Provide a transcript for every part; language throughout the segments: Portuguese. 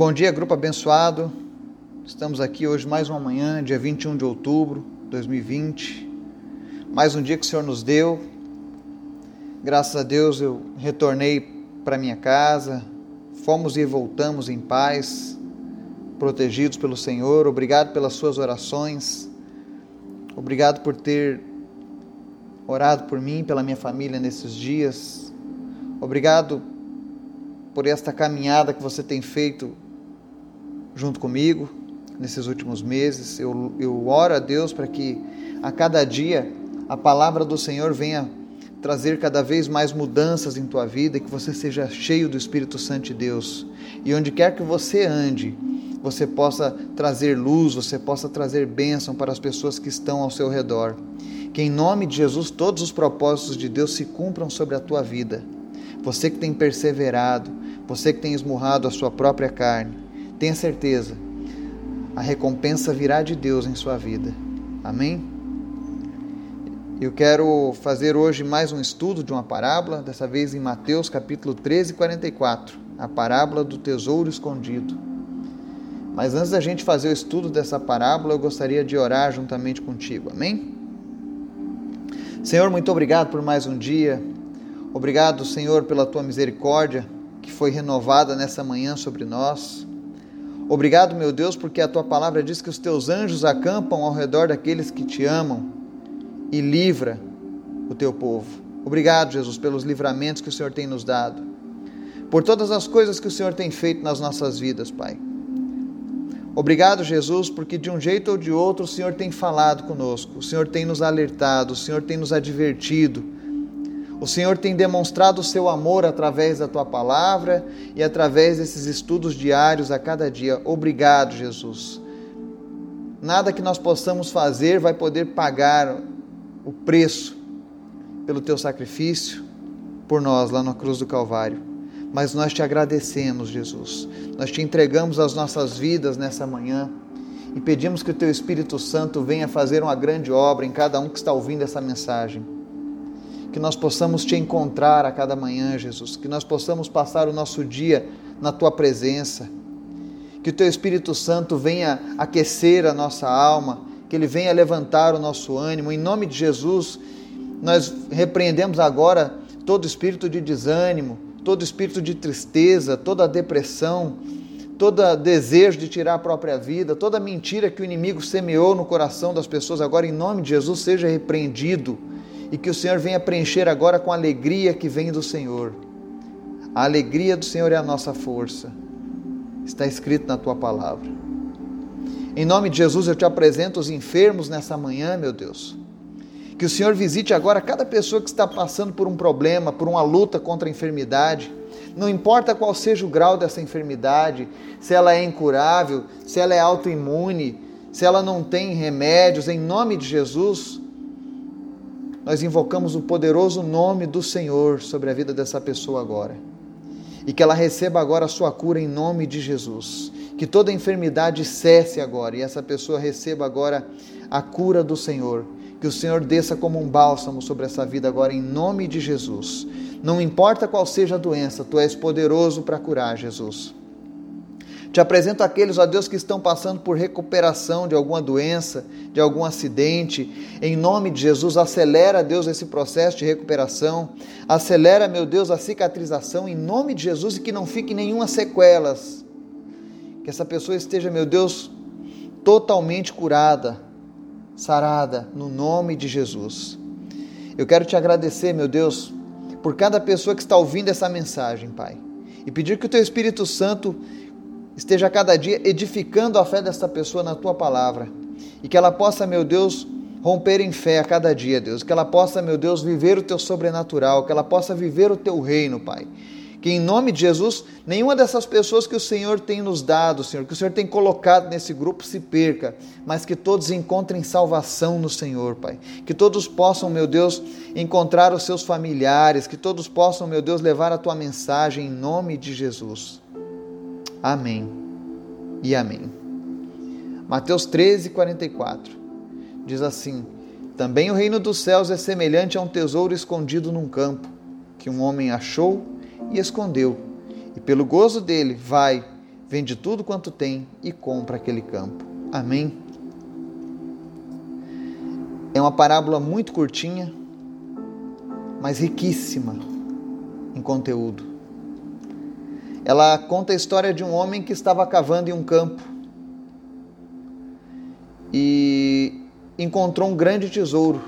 Bom dia, grupo abençoado. Estamos aqui hoje mais uma manhã, dia 21 de outubro de 2020. Mais um dia que o Senhor nos deu. Graças a Deus eu retornei para minha casa. Fomos e voltamos em paz, protegidos pelo Senhor. Obrigado pelas suas orações. Obrigado por ter orado por mim, pela minha família nesses dias. Obrigado por esta caminhada que você tem feito junto comigo nesses últimos meses. Eu, eu oro a Deus para que a cada dia a palavra do Senhor venha trazer cada vez mais mudanças em tua vida e que você seja cheio do Espírito Santo de Deus. E onde quer que você ande, você possa trazer luz, você possa trazer bênção para as pessoas que estão ao seu redor. Que em nome de Jesus todos os propósitos de Deus se cumpram sobre a tua vida. Você que tem perseverado, você que tem esmurrado a sua própria carne, Tenha certeza, a recompensa virá de Deus em sua vida. Amém? Eu quero fazer hoje mais um estudo de uma parábola, dessa vez em Mateus capítulo 13, 44, a parábola do tesouro escondido. Mas antes da gente fazer o estudo dessa parábola, eu gostaria de orar juntamente contigo. Amém? Senhor, muito obrigado por mais um dia. Obrigado, Senhor, pela tua misericórdia que foi renovada nessa manhã sobre nós. Obrigado, meu Deus, porque a tua palavra diz que os teus anjos acampam ao redor daqueles que te amam e livra o teu povo. Obrigado, Jesus, pelos livramentos que o Senhor tem nos dado, por todas as coisas que o Senhor tem feito nas nossas vidas, Pai. Obrigado, Jesus, porque de um jeito ou de outro o Senhor tem falado conosco, o Senhor tem nos alertado, o Senhor tem nos advertido o Senhor tem demonstrado o seu amor através da tua palavra e através desses estudos diários a cada dia. Obrigado, Jesus. Nada que nós possamos fazer vai poder pagar o preço pelo teu sacrifício por nós lá na cruz do Calvário. Mas nós te agradecemos, Jesus. Nós te entregamos as nossas vidas nessa manhã e pedimos que o teu Espírito Santo venha fazer uma grande obra em cada um que está ouvindo essa mensagem que nós possamos te encontrar a cada manhã, Jesus, que nós possamos passar o nosso dia na tua presença, que o teu Espírito Santo venha aquecer a nossa alma, que ele venha levantar o nosso ânimo. Em nome de Jesus, nós repreendemos agora todo espírito de desânimo, todo espírito de tristeza, toda depressão, todo desejo de tirar a própria vida, toda mentira que o inimigo semeou no coração das pessoas, agora em nome de Jesus seja repreendido e que o Senhor venha preencher agora com a alegria que vem do Senhor. A alegria do Senhor é a nossa força. Está escrito na tua palavra. Em nome de Jesus, eu te apresento os enfermos nessa manhã, meu Deus. Que o Senhor visite agora cada pessoa que está passando por um problema, por uma luta contra a enfermidade. Não importa qual seja o grau dessa enfermidade, se ela é incurável, se ela é autoimune, se ela não tem remédios, em nome de Jesus, nós invocamos o poderoso nome do Senhor sobre a vida dessa pessoa agora. E que ela receba agora a sua cura em nome de Jesus. Que toda enfermidade cesse agora e essa pessoa receba agora a cura do Senhor. Que o Senhor desça como um bálsamo sobre essa vida agora em nome de Jesus. Não importa qual seja a doença, tu és poderoso para curar, Jesus. Te apresento aqueles, ó Deus, que estão passando por recuperação de alguma doença, de algum acidente. Em nome de Jesus, acelera, Deus, esse processo de recuperação. Acelera, meu Deus, a cicatrização em nome de Jesus e que não fique nenhuma sequelas. Que essa pessoa esteja, meu Deus, totalmente curada, sarada, no nome de Jesus. Eu quero te agradecer, meu Deus, por cada pessoa que está ouvindo essa mensagem, Pai. E pedir que o teu Espírito Santo esteja cada dia edificando a fé desta pessoa na tua palavra e que ela possa, meu Deus, romper em fé a cada dia, Deus, que ela possa, meu Deus, viver o teu sobrenatural, que ela possa viver o teu reino, Pai. Que em nome de Jesus, nenhuma dessas pessoas que o Senhor tem nos dado, Senhor, que o Senhor tem colocado nesse grupo se perca, mas que todos encontrem salvação no Senhor, Pai. Que todos possam, meu Deus, encontrar os seus familiares, que todos possam, meu Deus, levar a tua mensagem em nome de Jesus. Amém e amém. Mateus 13, 44 diz assim: Também o reino dos céus é semelhante a um tesouro escondido num campo, que um homem achou e escondeu. E pelo gozo dele, vai, vende tudo quanto tem e compra aquele campo. Amém? É uma parábola muito curtinha, mas riquíssima em conteúdo. Ela conta a história de um homem que estava cavando em um campo e encontrou um grande tesouro.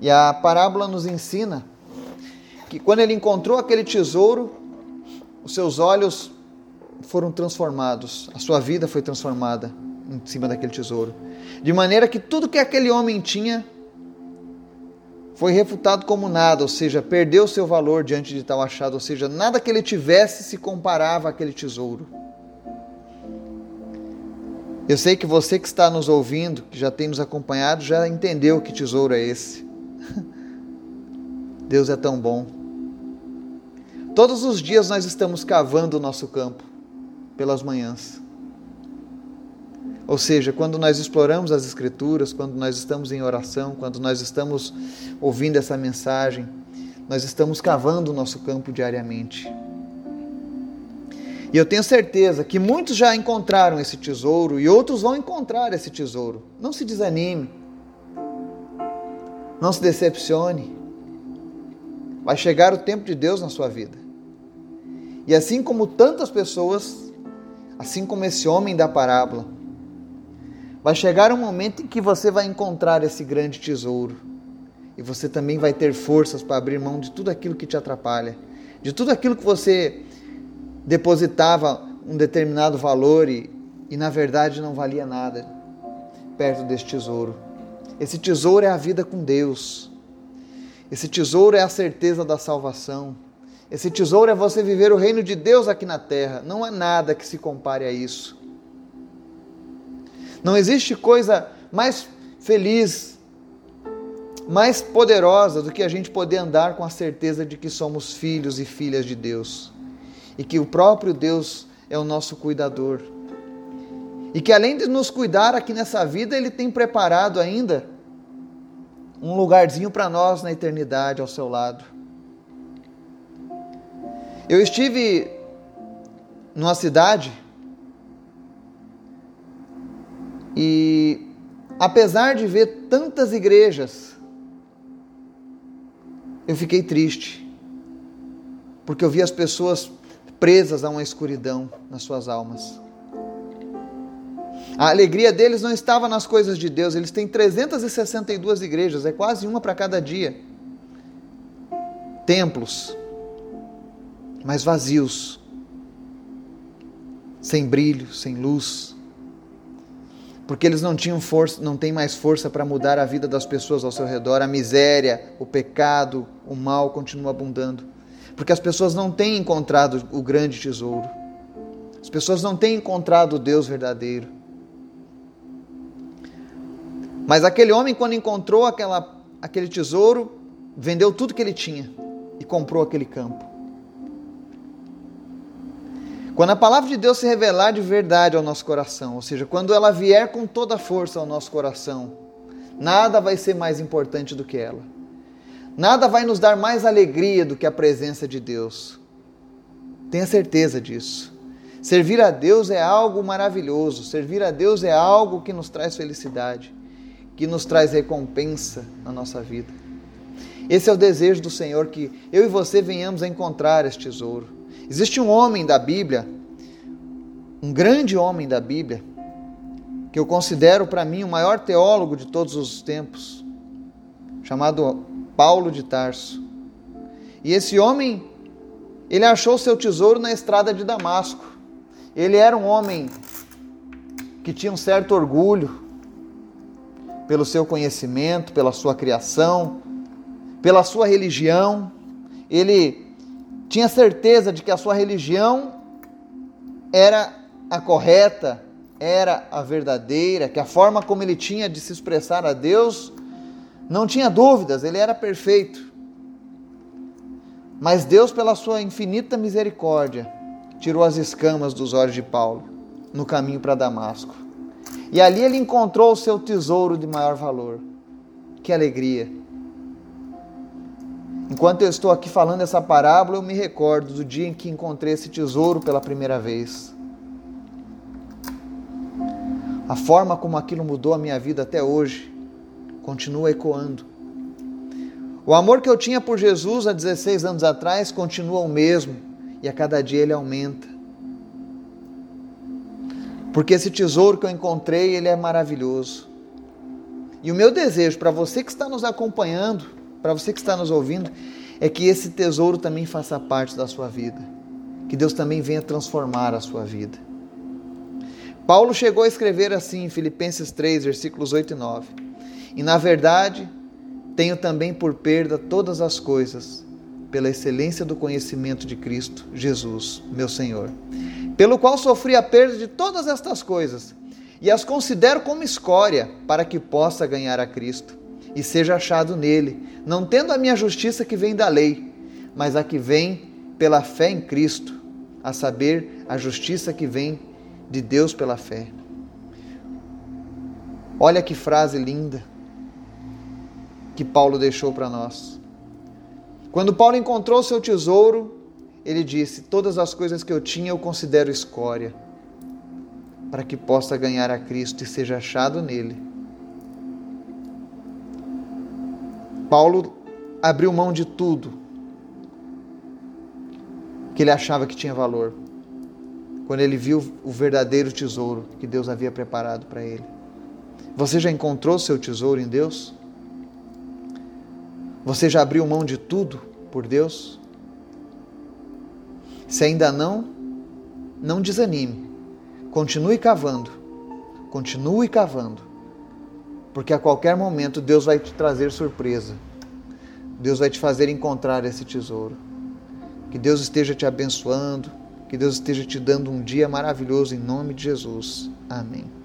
E a parábola nos ensina que quando ele encontrou aquele tesouro, os seus olhos foram transformados, a sua vida foi transformada em cima daquele tesouro. De maneira que tudo que aquele homem tinha foi refutado como nada, ou seja, perdeu seu valor diante de tal achado, ou seja, nada que ele tivesse se comparava àquele tesouro. Eu sei que você que está nos ouvindo, que já tem nos acompanhado, já entendeu que tesouro é esse. Deus é tão bom. Todos os dias nós estamos cavando o nosso campo pelas manhãs. Ou seja, quando nós exploramos as Escrituras, quando nós estamos em oração, quando nós estamos ouvindo essa mensagem, nós estamos cavando o nosso campo diariamente. E eu tenho certeza que muitos já encontraram esse tesouro e outros vão encontrar esse tesouro. Não se desanime. Não se decepcione. Vai chegar o tempo de Deus na sua vida. E assim como tantas pessoas, assim como esse homem da parábola, vai chegar um momento em que você vai encontrar esse grande tesouro. E você também vai ter forças para abrir mão de tudo aquilo que te atrapalha, de tudo aquilo que você depositava um determinado valor e, e na verdade não valia nada perto desse tesouro. Esse tesouro é a vida com Deus. Esse tesouro é a certeza da salvação. Esse tesouro é você viver o reino de Deus aqui na terra. Não há nada que se compare a isso. Não existe coisa mais feliz, mais poderosa do que a gente poder andar com a certeza de que somos filhos e filhas de Deus e que o próprio Deus é o nosso cuidador. E que além de nos cuidar aqui nessa vida, Ele tem preparado ainda um lugarzinho para nós na eternidade ao seu lado. Eu estive numa cidade e, apesar de ver tantas igrejas, eu fiquei triste, porque eu vi as pessoas presas a uma escuridão nas suas almas. A alegria deles não estava nas coisas de Deus, eles têm 362 igrejas, é quase uma para cada dia. Templos, mas vazios, sem brilho, sem luz, porque eles não tinham força, não têm mais força para mudar a vida das pessoas ao seu redor. A miséria, o pecado, o mal continua abundando, porque as pessoas não têm encontrado o grande tesouro. As pessoas não têm encontrado o Deus verdadeiro. Mas aquele homem, quando encontrou aquela, aquele tesouro, vendeu tudo que ele tinha e comprou aquele campo. Quando a palavra de Deus se revelar de verdade ao nosso coração, ou seja, quando ela vier com toda a força ao nosso coração, nada vai ser mais importante do que ela. Nada vai nos dar mais alegria do que a presença de Deus. Tenha certeza disso. Servir a Deus é algo maravilhoso, servir a Deus é algo que nos traz felicidade, que nos traz recompensa na nossa vida. Esse é o desejo do Senhor que eu e você venhamos a encontrar este tesouro Existe um homem da Bíblia, um grande homem da Bíblia, que eu considero para mim o maior teólogo de todos os tempos, chamado Paulo de Tarso. E esse homem, ele achou seu tesouro na estrada de Damasco. Ele era um homem que tinha um certo orgulho pelo seu conhecimento, pela sua criação, pela sua religião. Ele tinha certeza de que a sua religião era a correta, era a verdadeira, que a forma como ele tinha de se expressar a Deus não tinha dúvidas, ele era perfeito. Mas Deus, pela sua infinita misericórdia, tirou as escamas dos olhos de Paulo no caminho para Damasco. E ali ele encontrou o seu tesouro de maior valor. Que alegria! Enquanto eu estou aqui falando essa parábola, eu me recordo do dia em que encontrei esse tesouro pela primeira vez. A forma como aquilo mudou a minha vida até hoje continua ecoando. O amor que eu tinha por Jesus há 16 anos atrás continua o mesmo e a cada dia ele aumenta. Porque esse tesouro que eu encontrei, ele é maravilhoso. E o meu desejo para você que está nos acompanhando, para você que está nos ouvindo, é que esse tesouro também faça parte da sua vida. Que Deus também venha transformar a sua vida. Paulo chegou a escrever assim em Filipenses 3, versículos 8 e 9. E na verdade, tenho também por perda todas as coisas, pela excelência do conhecimento de Cristo Jesus, meu Senhor, pelo qual sofri a perda de todas estas coisas e as considero como escória para que possa ganhar a Cristo e seja achado nele, não tendo a minha justiça que vem da lei, mas a que vem pela fé em Cristo, a saber, a justiça que vem de Deus pela fé. Olha que frase linda que Paulo deixou para nós. Quando Paulo encontrou seu tesouro, ele disse: Todas as coisas que eu tinha eu considero escória, para que possa ganhar a Cristo e seja achado nele Paulo abriu mão de tudo que ele achava que tinha valor, quando ele viu o verdadeiro tesouro que Deus havia preparado para ele. Você já encontrou seu tesouro em Deus? Você já abriu mão de tudo por Deus? Se ainda não, não desanime. Continue cavando. Continue cavando porque a qualquer momento Deus vai te trazer surpresa. Deus vai te fazer encontrar esse tesouro. Que Deus esteja te abençoando, que Deus esteja te dando um dia maravilhoso em nome de Jesus. Amém.